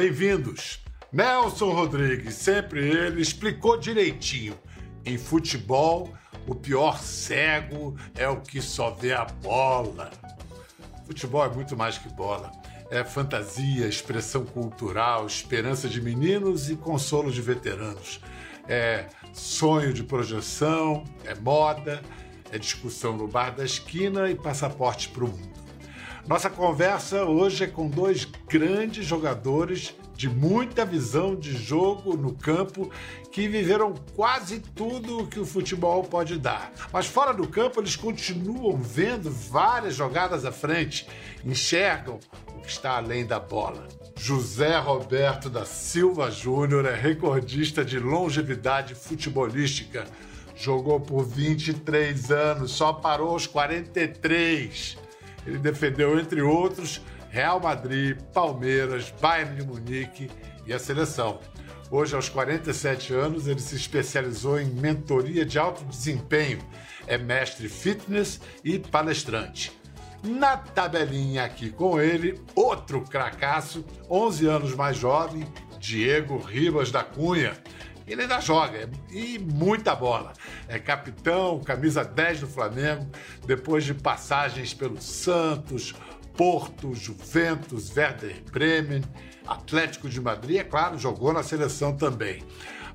bem-vindos. Nelson Rodrigues, sempre ele, explicou direitinho. Em futebol, o pior cego é o que só vê a bola. Futebol é muito mais que bola. É fantasia, expressão cultural, esperança de meninos e consolo de veteranos. É sonho de projeção, é moda, é discussão no bar da esquina e passaporte para o mundo. Nossa conversa hoje é com dois grandes jogadores de muita visão de jogo no campo que viveram quase tudo o que o futebol pode dar. Mas fora do campo, eles continuam vendo várias jogadas à frente, enxergam o que está além da bola. José Roberto da Silva Júnior é recordista de longevidade futebolística. Jogou por 23 anos, só parou aos 43. Ele defendeu, entre outros, Real Madrid, Palmeiras, Bayern de Munique e a seleção. Hoje, aos 47 anos, ele se especializou em mentoria de alto desempenho, é mestre fitness e palestrante. Na tabelinha aqui com ele, outro cracaço, 11 anos mais jovem, Diego Ribas da Cunha. Ele ainda joga e muita bola. É capitão, camisa 10 do Flamengo, depois de passagens pelo Santos, Porto, Juventus, Werder Bremen, Atlético de Madrid, é claro, jogou na seleção também.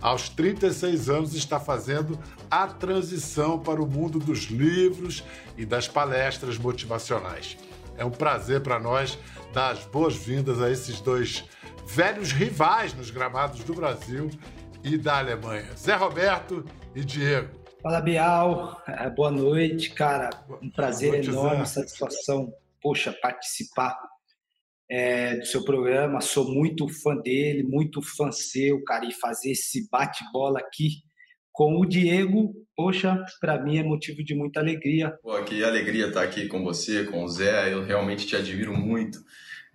Aos 36 anos está fazendo a transição para o mundo dos livros e das palestras motivacionais. É um prazer para nós dar as boas-vindas a esses dois velhos rivais nos gramados do Brasil e da Alemanha. Zé Roberto e Diego. Fala, Bial. É, boa noite, cara. Um prazer noite, enorme, Zé. satisfação poxa, participar é, do seu programa, sou muito fã dele, muito fã seu, cara, e fazer esse bate-bola aqui com o Diego, poxa, para mim é motivo de muita alegria. Pô, que alegria estar aqui com você, com o Zé, eu realmente te admiro muito.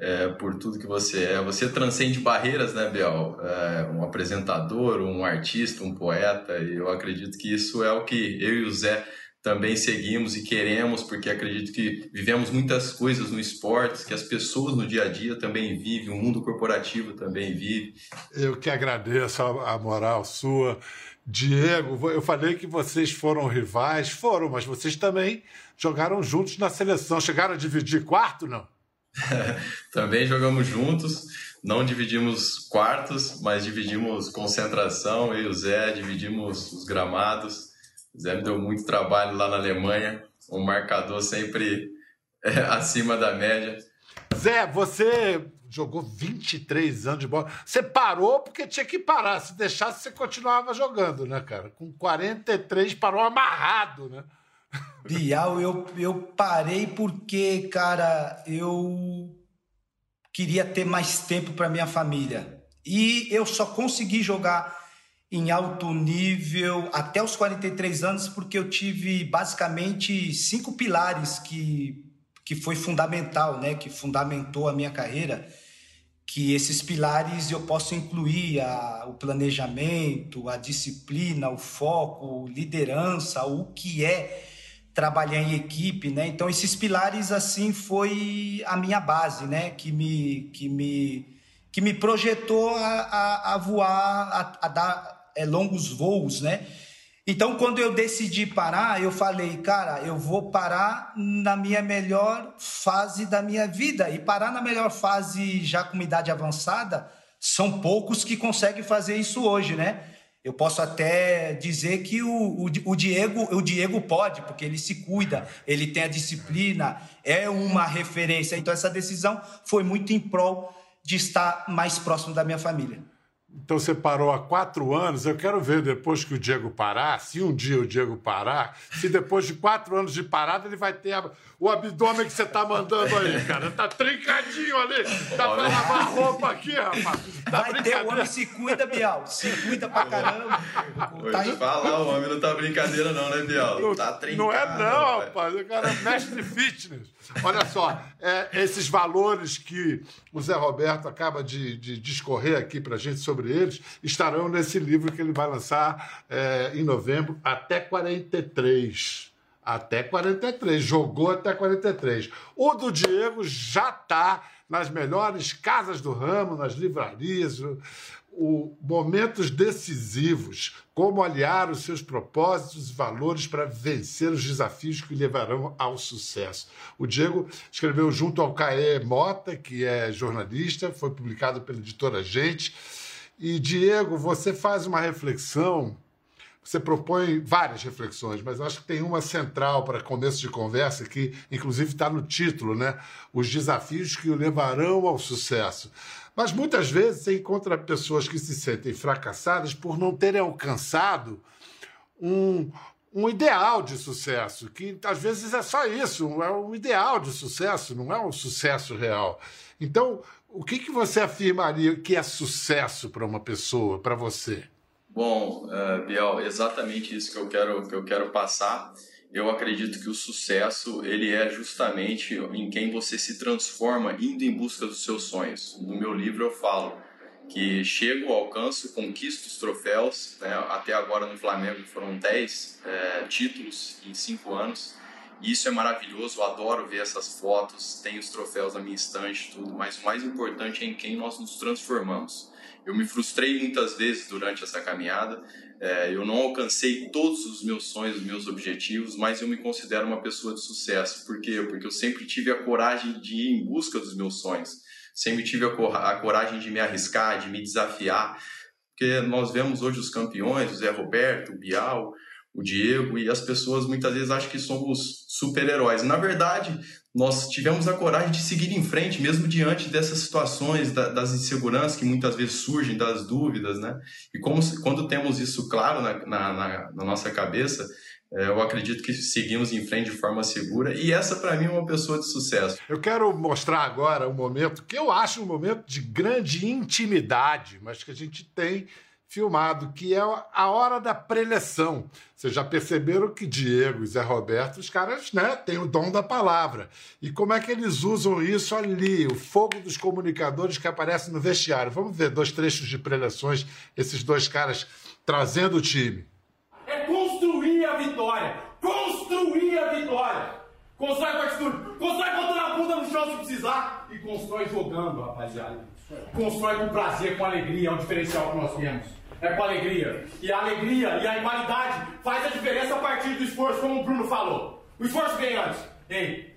É, por tudo que você é. Você transcende barreiras, né, Biel? É, um apresentador, um artista, um poeta, e eu acredito que isso é o que eu e o Zé também seguimos e queremos, porque acredito que vivemos muitas coisas no esporte, que as pessoas no dia a dia também vivem, o mundo corporativo também vive. Eu que agradeço a, moral sua. Diego, eu falei que vocês foram rivais, foram, mas vocês também jogaram juntos na seleção. Chegaram a dividir quarto, não? também jogamos juntos, não dividimos quartos, mas dividimos concentração, eu e o Zé dividimos os gramados o Zé me deu muito trabalho lá na Alemanha, um marcador sempre é, acima da média. Zé, você jogou 23 anos de bola. Você parou porque tinha que parar. Se deixasse, você continuava jogando, né, cara? Com 43, parou amarrado, né? Bial, eu, eu parei porque, cara, eu queria ter mais tempo para minha família. E eu só consegui jogar em alto nível até os 43 anos, porque eu tive basicamente cinco pilares que, que foi fundamental, né? Que fundamentou a minha carreira. Que esses pilares eu posso incluir a, o planejamento, a disciplina, o foco, liderança, o que é trabalhar em equipe, né? Então esses pilares assim foi a minha base, né? Que me que me que me projetou a, a, a voar, a, a dar é, longos voos, né? Então, quando eu decidi parar, eu falei, cara, eu vou parar na minha melhor fase da minha vida. E parar na melhor fase, já com idade avançada, são poucos que conseguem fazer isso hoje, né? Eu posso até dizer que o, o, o, Diego, o Diego pode, porque ele se cuida, ele tem a disciplina, é uma referência. Então, essa decisão foi muito em prol de estar mais próximo da minha família. Então você parou há quatro anos. Eu quero ver depois que o Diego parar, se um dia o Diego parar, se depois de quatro anos de parada ele vai ter o abdômen que você tá mandando aí, cara. Tá trincadinho ali. Dá pra lavar roupa aqui, rapaz. Tá vai ter, o homem se cuida, Bial. Se cuida pra caramba. Vou tá te falar, o homem não tá brincadeira não, né, Bial? Não, tá trincado. Não é não, rapaz. O cara é mestre fitness. Olha só, é, esses valores que o Zé Roberto acaba de, de discorrer aqui pra gente sobre sobre eles, estarão nesse livro que ele vai lançar é, em novembro, até 43. Até 43. Jogou até 43. O do Diego já está nas melhores casas do ramo, nas livrarias, o, o, momentos decisivos, como aliar os seus propósitos e valores para vencer os desafios que levarão ao sucesso. O Diego escreveu junto ao Caê Mota, que é jornalista, foi publicado pela editora Gente. E, Diego, você faz uma reflexão você propõe várias reflexões, mas acho que tem uma central para começo de conversa que, inclusive, está no título, né? Os desafios que o levarão ao sucesso. Mas muitas vezes você encontra pessoas que se sentem fracassadas por não terem alcançado um, um ideal de sucesso, que às vezes é só isso, é um ideal de sucesso, não é um sucesso real. Então, o que, que você afirmaria que é sucesso para uma pessoa, para você? Bom, uh, Biel, exatamente isso que eu quero que eu quero passar. Eu acredito que o sucesso ele é justamente em quem você se transforma indo em busca dos seus sonhos. No meu livro eu falo que chego, alcanço, conquisto os troféus. Né? Até agora no Flamengo foram 10 é, títulos em 5 anos. Isso é maravilhoso, eu adoro ver essas fotos, tenho os troféus na minha estante, tudo. Mas o mais importante é em quem nós nos transformamos. Eu me frustrei muitas vezes durante essa caminhada. É, eu não alcancei todos os meus sonhos, os meus objetivos, mas eu me considero uma pessoa de sucesso. Por quê? Porque eu sempre tive a coragem de ir em busca dos meus sonhos. Sempre tive a, cor a coragem de me arriscar, de me desafiar. Porque nós vemos hoje os campeões, o Zé Roberto, o Bial, o Diego, e as pessoas muitas vezes acham que somos super-heróis. Na verdade, nós tivemos a coragem de seguir em frente, mesmo diante dessas situações, das inseguranças que muitas vezes surgem, das dúvidas, né? E como, quando temos isso claro na, na, na, nossa cabeça, é, eu acredito que seguimos em frente de forma segura e essa para mim é uma pessoa de sucesso. Eu quero mostrar agora um momento que eu acho um momento de grande intimidade, mas que a gente tem filmado, que é a hora da preleção. Vocês já perceberam que Diego e Zé Roberto, os caras né, têm o dom da palavra. E como é que eles usam isso ali, o fogo dos comunicadores que aparece no vestiário. Vamos ver dois trechos de preleções, esses dois caras trazendo o time. É construir a vitória! Construir a vitória! Constrói com atitude, constrói botando a bunda no chão se precisar e constrói jogando, rapaziada. Constrói com prazer, com alegria, é o diferencial que nós temos é com alegria. E a alegria e a igualdade faz a diferença a partir do esforço, como o Bruno falou. O esforço vem antes. Ei,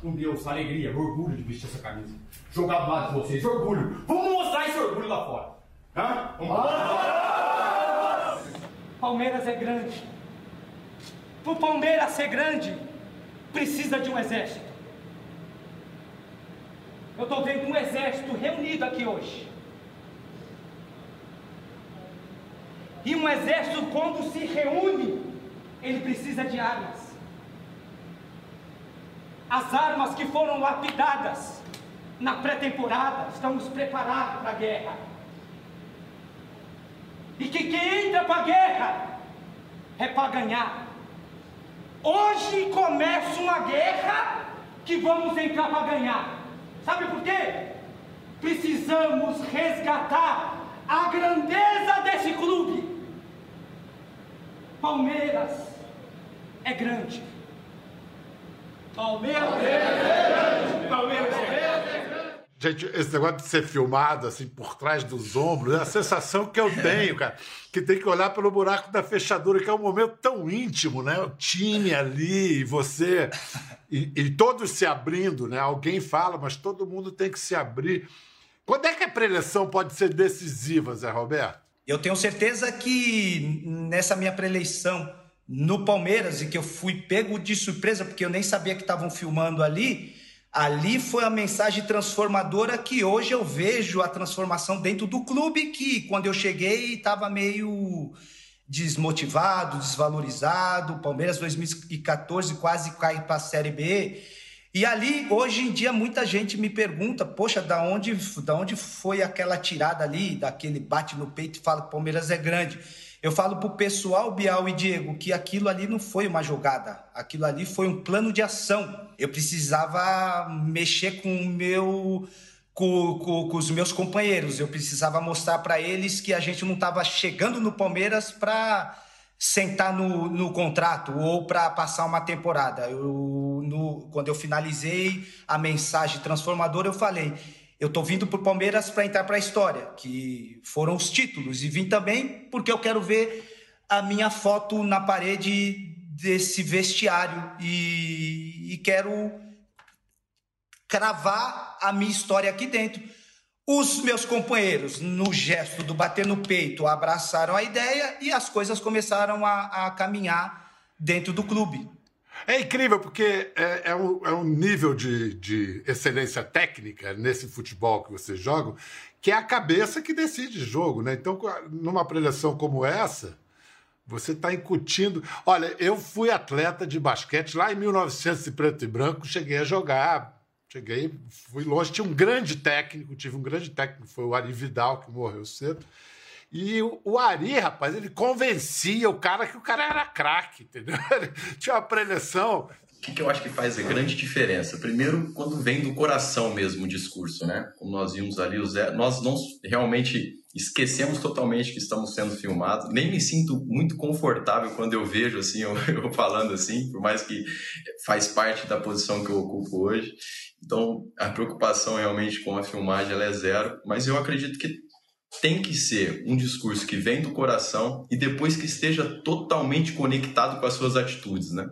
com Deus, alegria, orgulho de vestir essa camisa. Jogar do lado de vocês, orgulho. Vamos mostrar esse orgulho lá fora. Hã? Vamos lá. Palmeiras é grande. O Palmeiras ser grande, precisa de um exército. Eu estou vendo um exército reunido aqui hoje. E um exército, quando se reúne, ele precisa de armas. As armas que foram lapidadas na pré-temporada, estamos preparados para a guerra. E que quem entra para a guerra é para ganhar. Hoje começa uma guerra que vamos entrar para ganhar. Sabe por quê? Precisamos resgatar a grandeza desse clube. Palmeiras é grande. Palmeiras é grande. Palmeiras é grande. Gente, esse negócio de ser filmado assim por trás dos ombros, é a sensação que eu tenho, cara, que tem que olhar pelo buraco da fechadura, que é um momento tão íntimo, né? O time ali, você, e, e todos se abrindo, né? Alguém fala, mas todo mundo tem que se abrir. Quando é que a preleção pode ser decisiva, Zé Roberto? Eu tenho certeza que nessa minha preleição no Palmeiras, e que eu fui pego de surpresa, porque eu nem sabia que estavam filmando ali, ali foi a mensagem transformadora que hoje eu vejo a transformação dentro do clube, que quando eu cheguei estava meio desmotivado, desvalorizado. Palmeiras 2014 quase cai para a Série B. E ali, hoje em dia, muita gente me pergunta, poxa, da onde, da onde foi aquela tirada ali, daquele bate no peito e fala que o Palmeiras é grande. Eu falo pro pessoal, Bial e Diego, que aquilo ali não foi uma jogada, aquilo ali foi um plano de ação. Eu precisava mexer com o meu com, com, com, os meus companheiros. Eu precisava mostrar para eles que a gente não estava chegando no Palmeiras para sentar no, no contrato ou para passar uma temporada. Eu, no, quando eu finalizei a mensagem transformadora, eu falei: eu estou vindo para o Palmeiras para entrar para a história, que foram os títulos, e vim também porque eu quero ver a minha foto na parede desse vestiário e, e quero cravar a minha história aqui dentro. Os meus companheiros, no gesto do bater no peito, abraçaram a ideia e as coisas começaram a, a caminhar dentro do clube. É incrível porque é, é, um, é um, nível de, de, excelência técnica nesse futebol que vocês jogam, que é a cabeça que decide jogo, né? Então, numa preleção como essa, você está incutindo. Olha, eu fui atleta de basquete lá em 1900 e preto e branco, cheguei a jogar Cheguei, fui longe, tinha um grande técnico, tive um grande técnico, foi o Ari Vidal, que morreu cedo. E o Ari, rapaz, ele convencia o cara que o cara era craque, entendeu? Ele tinha uma preleção. O que, que, eu acho que faz a grande diferença? Primeiro, quando vem do coração mesmo o discurso, né? Como nós vimos ali, nós não realmente esquecemos totalmente que estamos sendo filmados. Nem me sinto muito confortável quando eu vejo assim, eu, eu falando assim, por mais que faz parte da posição que eu ocupo hoje. Então, a preocupação realmente com a filmagem é zero, mas eu acredito que tem que ser um discurso que vem do coração e depois que esteja totalmente conectado com as suas atitudes, né?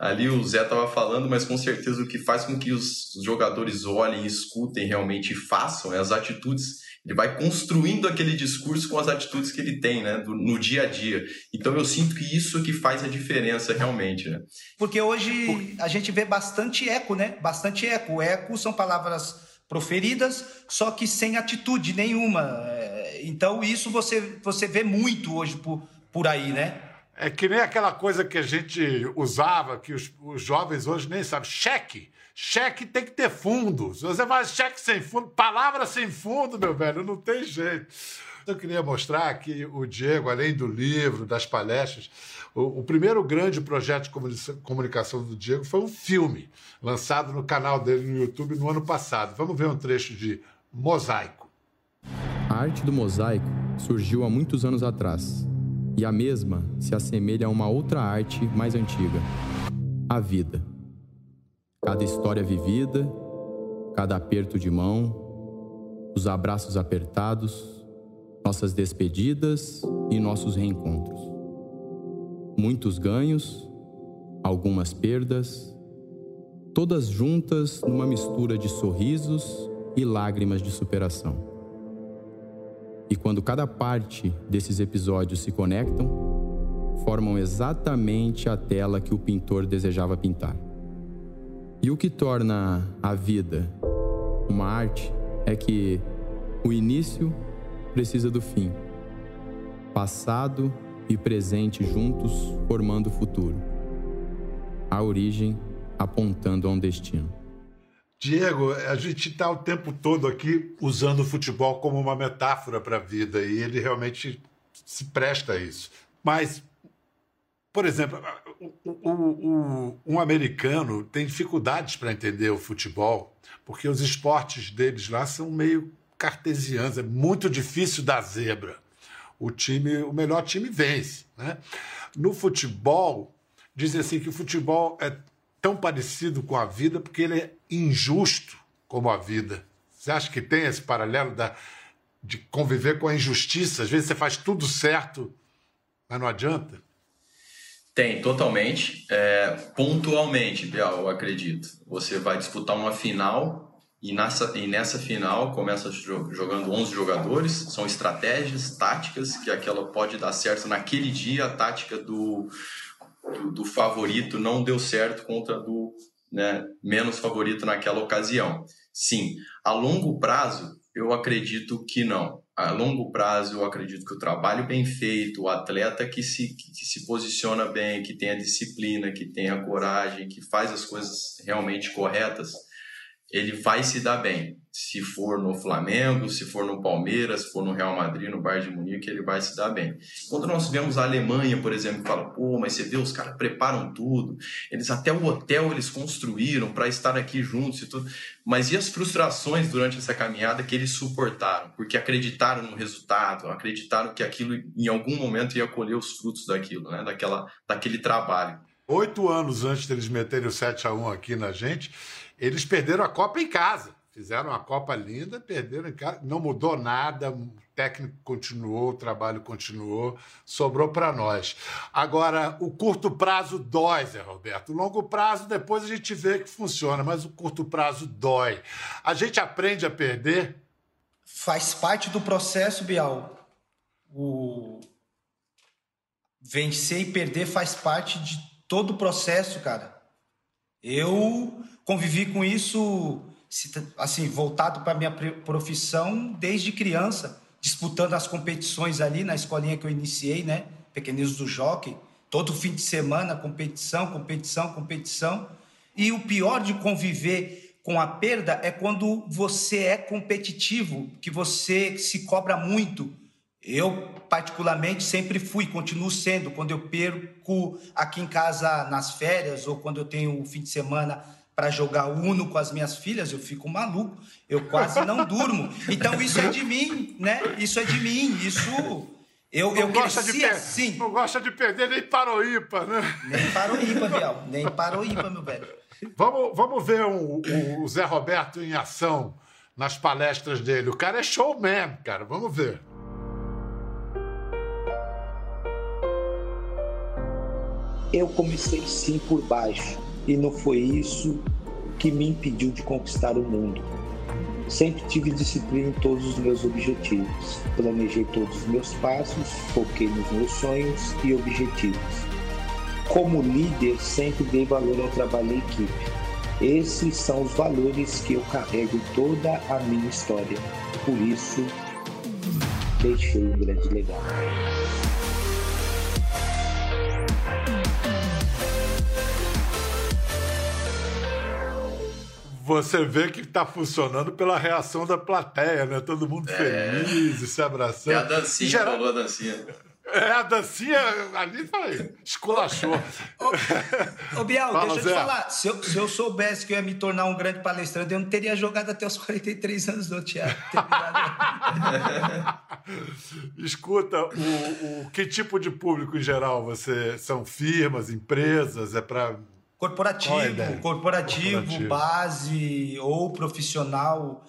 Ali o Zé estava falando, mas com certeza o que faz com que os jogadores olhem, escutem realmente e façam é as atitudes ele vai construindo aquele discurso com as atitudes que ele tem, né, do, no dia a dia. Então eu sinto que isso é que faz a diferença realmente, né? Porque hoje a gente vê bastante eco, né? Bastante eco. Eco são palavras proferidas, só que sem atitude nenhuma. É, então isso você você vê muito hoje por, por aí, né? É que nem aquela coisa que a gente usava, que os, os jovens hoje nem sabem, cheque. Cheque tem que ter fundo. Se você faz cheque sem fundo, palavra sem fundo, meu velho, não tem jeito. Eu queria mostrar que o Diego, além do livro, das palestras, o, o, primeiro grande projeto de comunicação do Diego foi um filme, lançado no canal dele no YouTube no ano passado. Vamos ver um trecho de Mosaico. A arte do mosaico surgiu há muitos anos atrás, e a mesma se assemelha a uma outra arte mais antiga: a vida cada história vivida, cada aperto de mão, os abraços apertados, nossas despedidas e nossos reencontros. Muitos ganhos, algumas perdas, todas juntas numa mistura de sorrisos e lágrimas de superação. E quando cada parte desses episódios se conectam, formam exatamente a tela que o pintor desejava pintar. E o que torna a vida uma arte é que o início precisa do fim, passado e presente juntos formando o futuro, a origem apontando a um destino. Diego, a gente está o tempo todo aqui usando o futebol como uma metáfora para a vida e ele realmente se presta a isso. Mas por exemplo, o, o, um americano tem dificuldades para entender o futebol, porque os esportes deles lá são meio cartesianos, é muito difícil dar zebra. O time, o melhor time vence. Né? No futebol, dizem assim que o futebol é tão parecido com a vida porque ele é injusto como a vida. Você acha que tem esse paralelo da, de conviver com a injustiça? Às vezes você faz tudo certo, mas não adianta. Tem, totalmente. É, pontualmente, Bial, eu acredito. Você vai disputar uma final e nessa, e nessa final começa jogando 11 jogadores. São estratégias, táticas, que aquela pode dar certo naquele dia. A tática do, do, do favorito não deu certo contra do né, menos favorito naquela ocasião. Sim, a longo prazo, eu acredito que não a longo prazo, eu acredito que o trabalho bem feito, o atleta que se, que, se posiciona bem, que tem a disciplina, que tem a coragem, que faz as coisas realmente corretas, ele vai se dar bem se for no Flamengo, se for no Palmeiras, se for no Real Madrid, no Bayern de Munique, ele vai se dar bem. Quando nós vemos a Alemanha, por exemplo, que fala, pô, mas você vê, os caras preparam tudo, eles até o hotel eles construíram para estar aqui juntos e tudo. Mas e as frustrações durante essa caminhada que eles suportaram? Porque acreditaram no resultado, acreditaram que aquilo em algum momento ia colher os frutos daquilo, né? Daquela, daquele trabalho. Oito anos antes deles meterem o 7 a 1 aqui na gente, eles perderam a Copa em casa. Fizeram uma Copa linda, perderam em casa, não mudou nada, o técnico continuou, o trabalho continuou, sobrou para nós. Agora, o curto prazo dói, Zé Roberto. O longo prazo, depois a gente vê que funciona, mas o curto prazo dói. A gente aprende a perder? Faz parte do processo, Bial. O vencer e perder faz parte de todo o processo, cara. Eu convivi com isso assim, voltado para minha profissão desde criança, disputando as competições ali na escolinha que eu iniciei, né? Pequeninos do Jockey. Todo fim de semana, competição, competição, competição. E o pior de conviver com a perda é quando você é competitivo, que você se cobra muito. Eu, particularmente, sempre fui, continuo sendo. Quando eu perco aqui em casa nas férias ou quando eu tenho o fim de semana para jogar Uno com as minhas filhas, eu fico maluco, eu quase não durmo. Então isso é de mim, né? Isso é de mim, isso eu, não eu gosta de assim. Não gosta de perder nem IPA, né? Nem para o IPA, Biel. Nem para o IPA, meu velho. Vamos, vamos ver o, o Zé Roberto em ação nas palestras dele. O cara é showman, cara. Vamos ver. Eu comecei sim por baixo e não foi isso que me impediu de conquistar o mundo. Sempre tive disciplina em todos os meus objetivos. Planejei todos os meus passos, foquei nos meus sonhos e objetivos. Como líder, sempre dei valor ao trabalho em equipe. Esses são os valores que eu carrego em toda a minha história. Por isso, deixei um grande legado. Você vê que está funcionando pela reação da plateia, né? Todo mundo é. feliz e se abraçando. É a dancinha, Geral... falou a dancinha. É, a dancinha ali falei, esculachou. Ô, ô Bial, Fala, deixa eu te falar. Se eu, se eu, soubesse que eu ia me tornar um grande palestrante, eu não teria jogado até os 43 anos do teatro. Escuta, o, o, que tipo de público em geral você são firmas, empresas? É para Corporativo, corporativo, corporativo, base ou profissional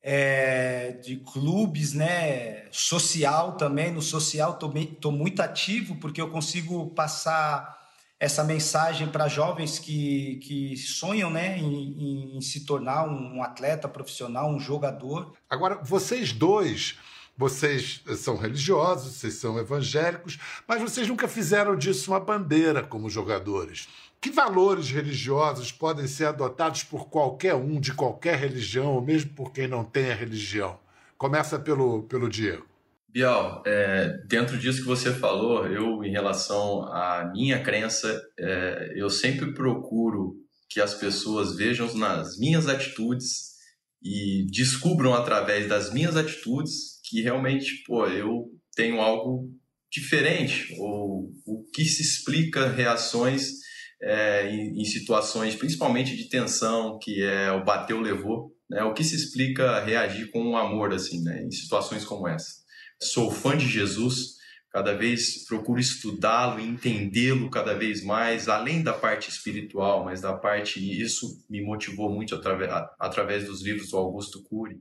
é, de clubes, né? Social também. No social estou muito ativo porque eu consigo passar essa mensagem para jovens que, que sonham né, em, em, se tornar um atleta profissional, um jogador. Agora, vocês dois, vocês são religiosos, vocês são evangélicos, mas vocês nunca fizeram disso uma bandeira como jogadores. Que valores religiosos podem ser adotados por qualquer um de qualquer religião, ou mesmo por quem não tenha religião? Começa pelo, pelo Diego. Bial, é, dentro disso que você falou, eu, em relação à minha crença, é, eu sempre procuro que as pessoas vejam nas minhas atitudes e descubram através das minhas atitudes que realmente, pô, eu tenho algo diferente, ou o que se explica reações é, em, em, situações principalmente de tensão, que é o bateu, levou, né? O que se explica reagir com amor, assim, né? Em situações como essa. Sou fã de Jesus, cada vez procuro estudá-lo e entendê-lo cada vez mais, além da parte espiritual, mas da parte, e isso me motivou muito através, através dos livros do Augusto Cury,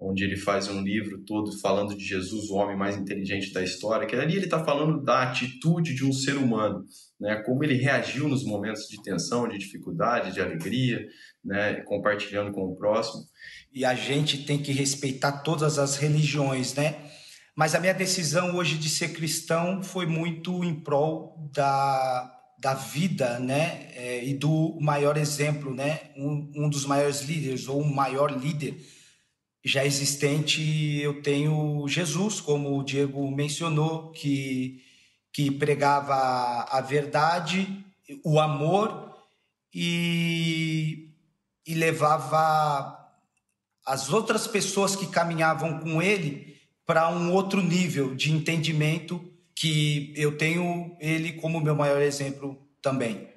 onde ele faz um livro todo falando de Jesus, o homem mais inteligente da história, que ali ele está falando da atitude de um ser humano, né? como ele reagiu nos momentos de tensão, de dificuldade, de alegria, né? compartilhando com o próximo. E a gente tem que respeitar todas as religiões, né? Mas a minha decisão hoje de ser cristão foi muito em prol da, da vida, né? É, e do maior exemplo, né? Um, um dos maiores líderes, ou um maior líder já existente, eu tenho Jesus, como o Diego mencionou, que, que pregava a verdade, o amor e, e levava as outras pessoas que caminhavam com ele para um outro nível de entendimento que eu tenho ele como meu maior exemplo também.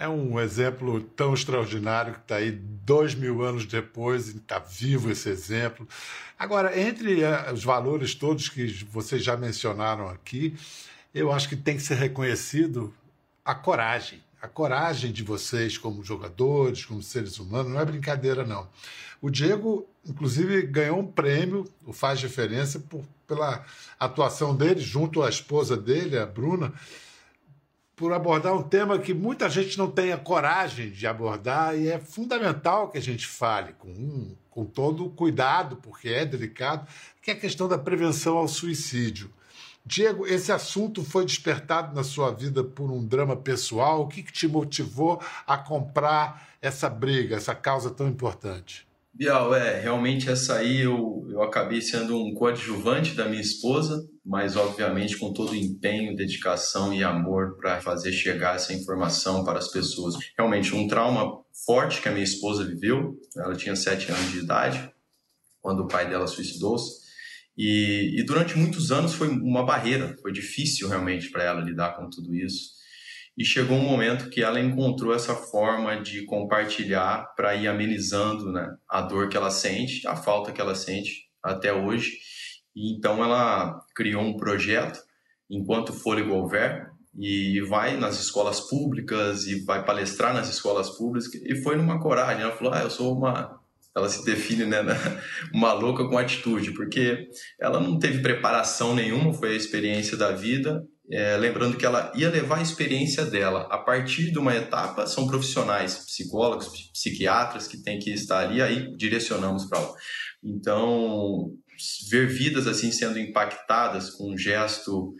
É um exemplo tão extraordinário que está aí dois mil anos depois e está vivo esse exemplo. Agora, entre eh, os valores todos que vocês já mencionaram aqui, eu acho que tem que ser reconhecido a coragem. A coragem de vocês como jogadores, como seres humanos, não é brincadeira, não. O Diego, inclusive, ganhou um prêmio, o Faz Diferença, por, pela atuação dele junto à esposa dele, a Bruna, por abordar um tema que muita gente não tem a coragem de abordar e é fundamental que a gente fale com, com todo cuidado, porque é delicado, que é a questão da prevenção ao suicídio. Diego, esse assunto foi despertado na sua vida por um drama pessoal? O que, que te motivou a comprar essa briga, essa causa tão importante? Bial, é, realmente essa aí eu, eu acabei sendo um coadjuvante da minha esposa, mas obviamente com todo o empenho, dedicação e amor para fazer chegar essa informação para as pessoas. Realmente um trauma forte que a minha esposa viveu, ela tinha sete anos de idade, quando o pai dela suicidou-se, e, e durante muitos anos foi uma barreira, foi difícil realmente para ela lidar com tudo isso. E chegou um momento que ela encontrou essa forma de compartilhar para ir amenizando né, a dor que ela sente, a falta que ela sente até hoje. Então ela criou um projeto, Enquanto Fôlego Houver, e vai nas escolas públicas e vai palestrar nas escolas públicas. E foi numa coragem. Ela falou: Ah, eu sou uma. Ela se define, né, uma louca com atitude, porque ela não teve preparação nenhuma, foi a experiência da vida é, lembrando que ela ia levar a experiência dela. A partir de uma etapa, são profissionais, psicólogos, psiquiatras que têm que estar ali, aí direcionamos para lá. Então, ver vidas assim sendo impactadas com um gesto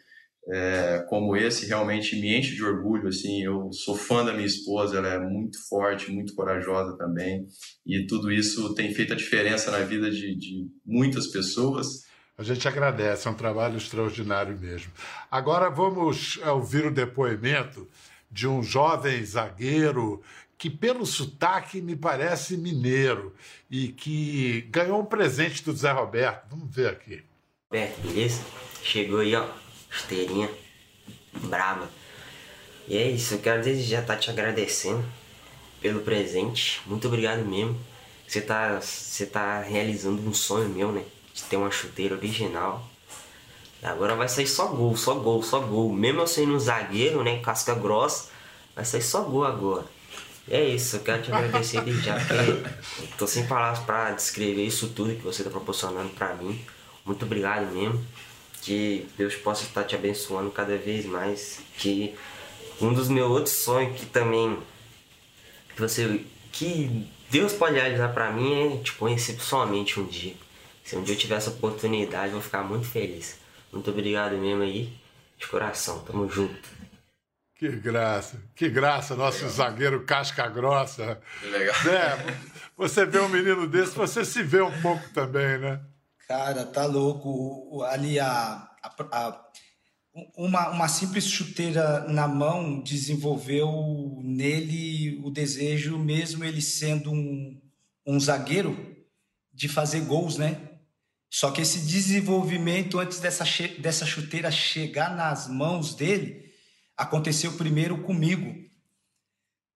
é, como esse realmente me enche de orgulho. Assim, eu sou fã da minha esposa, ela é muito forte, muito corajosa também, e tudo isso tem feito a diferença na vida de, de muitas pessoas. A gente agradece, é um trabalho extraordinário mesmo. Agora vamos é, ouvir o depoimento de um jovem zagueiro que, pelo sotaque, me parece mineiro e que ganhou um presente do Zé Roberto. Vamos ver aqui. Roberto, beleza? Chegou aí, ó, esteirinha, brava. E é isso, eu quero desde já estar tá te agradecendo pelo presente. Muito obrigado mesmo. Você tá, você tá realizando um sonho meu, né? de ter uma chuteira original. Agora vai sair só gol, só gol, só gol. Mesmo eu sendo um zagueiro, né, casca grossa, vai sair só gol agora. E é isso, eu quero te agradecer desde já, porque tô sem palavras para descrever isso tudo que você está proporcionando para mim. Muito obrigado mesmo. Que Deus possa estar te abençoando cada vez mais. Que um dos meus outros sonhos que também que você que Deus pode realizar para mim é te conhecer pessoalmente um dia. Se um dia eu tiver essa oportunidade, eu vou ficar muito feliz. Muito obrigado mesmo aí, de coração. Tamo junto. Que graça, que graça, nosso legal. zagueiro casca grossa. Que legal. É, você vê um menino desse, você se vê um pouco também, né? Cara, tá louco. Ali a, a, a uma, uma simples chuteira na mão desenvolveu nele o desejo, mesmo ele sendo um, um zagueiro, de fazer gols, né? Só que esse desenvolvimento antes dessa, dessa chuteira chegar nas mãos dele aconteceu primeiro comigo.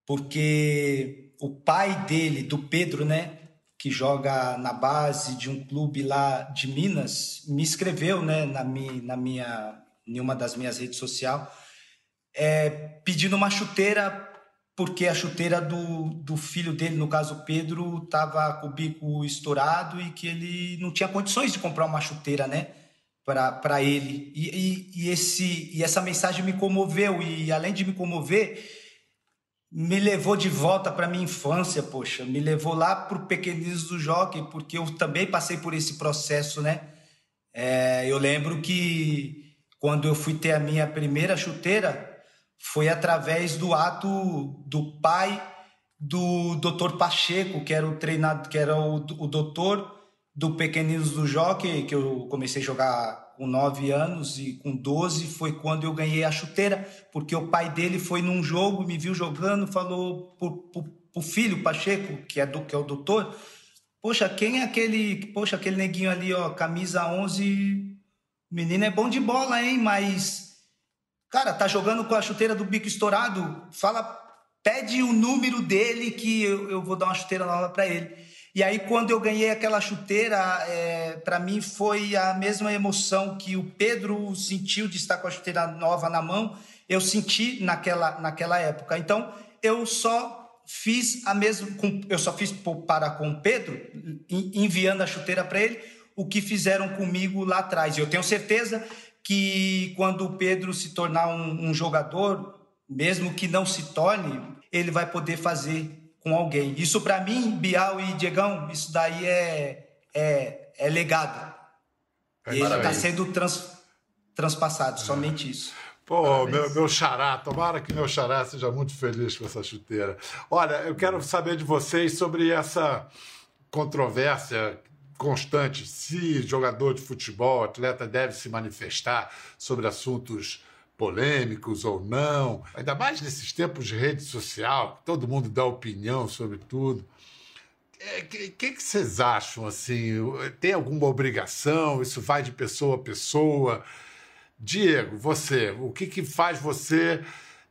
Porque o pai dele, do Pedro, né, que joga na base de um clube lá de Minas, me escreveu, né, na minha, na minha em uma das minhas redes sociais, é, pedindo uma chuteira porque a chuteira do, do filho dele, no caso Pedro, estava com o bico estourado e que ele não tinha condições de comprar uma chuteira, né? Para ele. E, e, e, esse, e essa mensagem me comoveu, e além de me comover, me levou de volta para minha infância, poxa, me levou lá para o pequeninos do jockey, porque eu também passei por esse processo, né? É, eu lembro que quando eu fui ter a minha primeira chuteira, foi através do ato do pai do Dr. Pacheco, que era o treinado, que era o, o doutor do Pequeninos do Jockey, que eu comecei a jogar com 9 anos e com 12 foi quando eu ganhei a chuteira, porque o pai dele foi num jogo, me viu jogando, falou pro filho Pacheco, que é do que é o doutor, poxa, quem é aquele, poxa, aquele neguinho ali, ó, camisa 11, menino é bom de bola, hein, mas cara, tá jogando com a chuteira do bico estourado, fala, pede o número dele que eu, eu vou dar uma chuteira nova para ele. E aí, quando eu ganhei aquela chuteira, é, para mim foi a mesma emoção que o Pedro sentiu de estar com a chuteira nova na mão, eu senti naquela, naquela época. Então, eu só fiz a mesma, eu só fiz para com o Pedro, enviando a chuteira para ele, o que fizeram comigo lá atrás. E eu tenho certeza que quando o Pedro se tornar um, um jogador, mesmo que não se torne, ele vai poder fazer com alguém. Isso para mim, Bial e Diegão, isso daí é, é, é legado. É, Ele está sendo trans, transpassado, é. somente isso. Pô, meu, meu xará, tomara que meu xará seja muito feliz com essa chuteira. Olha, eu quero saber de vocês sobre essa controvérsia constante, se jogador de futebol, atleta deve se manifestar sobre assuntos polêmicos ou não, ainda mais nesses tempos de rede social, que todo mundo dá opinião sobre tudo. O é, que, que, vocês acham assim? Tem alguma obrigação? Isso vai de pessoa a pessoa? Diego, você, o que, que faz você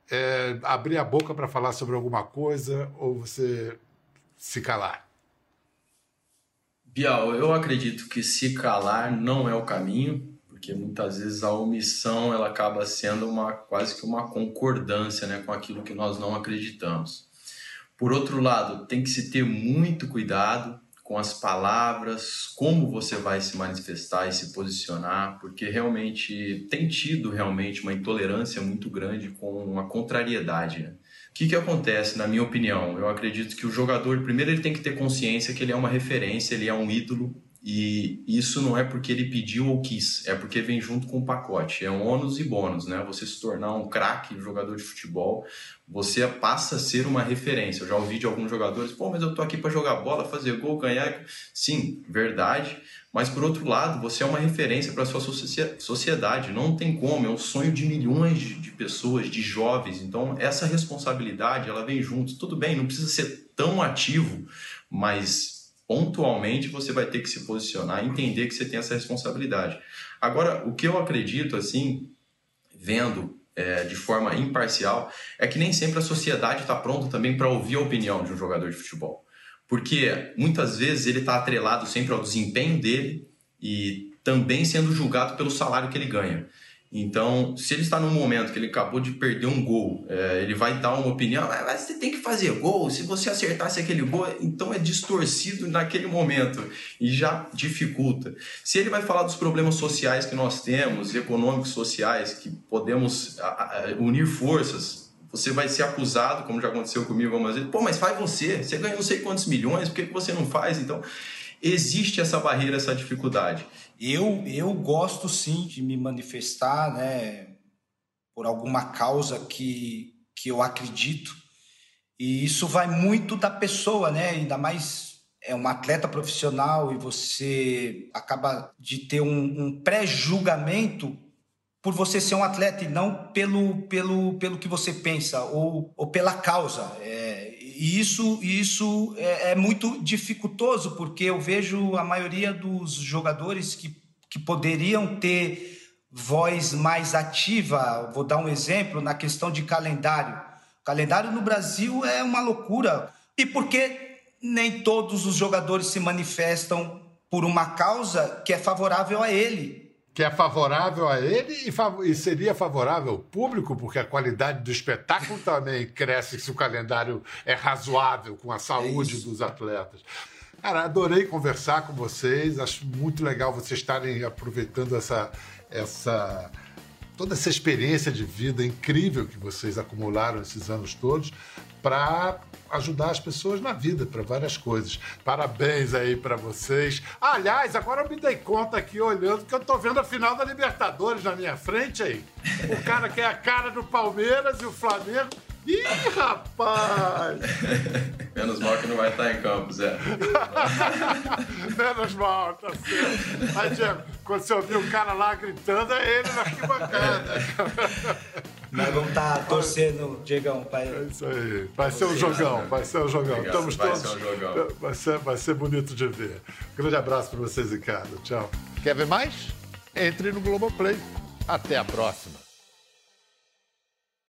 é, abrir a boca para falar sobre alguma coisa ou você se calar? Bial, eu acredito que se calar não é o caminho porque muitas vezes a omissão ela acaba sendo uma quase que uma concordância né, com aquilo que nós não acreditamos. Por outro lado, tem que se ter muito cuidado com as palavras, como você vai se manifestar e se posicionar, porque realmente tem tido realmente uma intolerância muito grande com uma contrariedade. Né? O que, que acontece, na minha opinião? Eu acredito que o jogador, primeiro, ele tem que ter consciência que ele é uma referência, ele é um ídolo, e isso não é porque ele pediu ou quis, é porque vem junto com o pacote. É um ônus e bônus, né? Você se tornar um craque jogador de futebol, você passa a ser uma referência. Eu já ouvi de alguns jogadores, pô, mas eu tô aqui para jogar bola, fazer gol, ganhar. Sim, verdade. Mas por outro lado, você é uma referência para a sua sociedade. Não tem como, é um sonho de milhões de pessoas, de jovens. Então, essa responsabilidade, ela vem junto. Tudo bem, não precisa ser tão ativo, mas pontualmente você vai ter que se posicionar, entender que você tem essa responsabilidade. Agora, o que eu acredito, assim, vendo é, de forma imparcial, é que nem sempre a sociedade está pronta também para ouvir a opinião de um jogador de futebol. Porque muitas vezes ele está atrelado sempre ao desempenho dele e também sendo julgado pelo salário que ele ganha. Então, se ele está num momento que ele acabou de perder um gol, é, ele vai dar uma opinião, ah, mas você tem que fazer gol, se você acertasse aquele gol, então é distorcido naquele momento e já dificulta. Se ele vai falar dos problemas sociais que nós temos, econômicos, sociais, que podemos unir forças, você vai ser acusado, como já aconteceu comigo algumas vezes, pô, mas faz você, você ganha não sei quantos milhões, por que você não faz? Então, existe essa barreira, essa dificuldade. Eu, eu gosto sim de me manifestar, né, por alguma causa que, que eu acredito. E isso vai muito da pessoa, né? Ainda mais é um atleta profissional e você acaba de ter um, um pré-julgamento por você ser um atleta e não pelo, pelo, pelo que você pensa ou, ou pela causa. É, e isso, isso é, é, muito dificultoso, porque eu vejo a maioria dos jogadores que, que poderiam ter voz mais ativa. Vou dar um exemplo na questão de calendário. O calendário no Brasil é uma loucura. E por que nem todos os jogadores se manifestam por uma causa que é favorável a ele? Que é favorável a ele e, fav e, seria favorável ao público, porque a qualidade do espetáculo também cresce se o calendário é razoável com a saúde é dos atletas. Cara, adorei conversar com vocês, acho muito legal vocês estarem aproveitando essa, essa toda essa experiência de vida incrível que vocês acumularam esses anos todos para ajudar as pessoas na vida, para várias coisas. Parabéns aí para vocês. Aliás, agora eu me dei conta aqui olhando que eu tô vendo a final da Libertadores na minha frente aí. O cara que é a cara do Palmeiras e o Flamengo Ih, rapaz! Menos mal que não vai estar em campo, Zé. Menos mal, tá certo. Aí, Diego, quando você ouvir o cara lá gritando, é ele na arquibancada. Nós vamos estar tá torcendo, Diegão, pai. É isso aí. Vai ser um jogão, vai ser um jogão. Obrigado, Estamos vai todos. ser um jogão. Vai ser, vai ser bonito de ver. grande abraço para vocês em casa. Tchau. Quer ver mais? Entre no Globoplay. Até a próxima.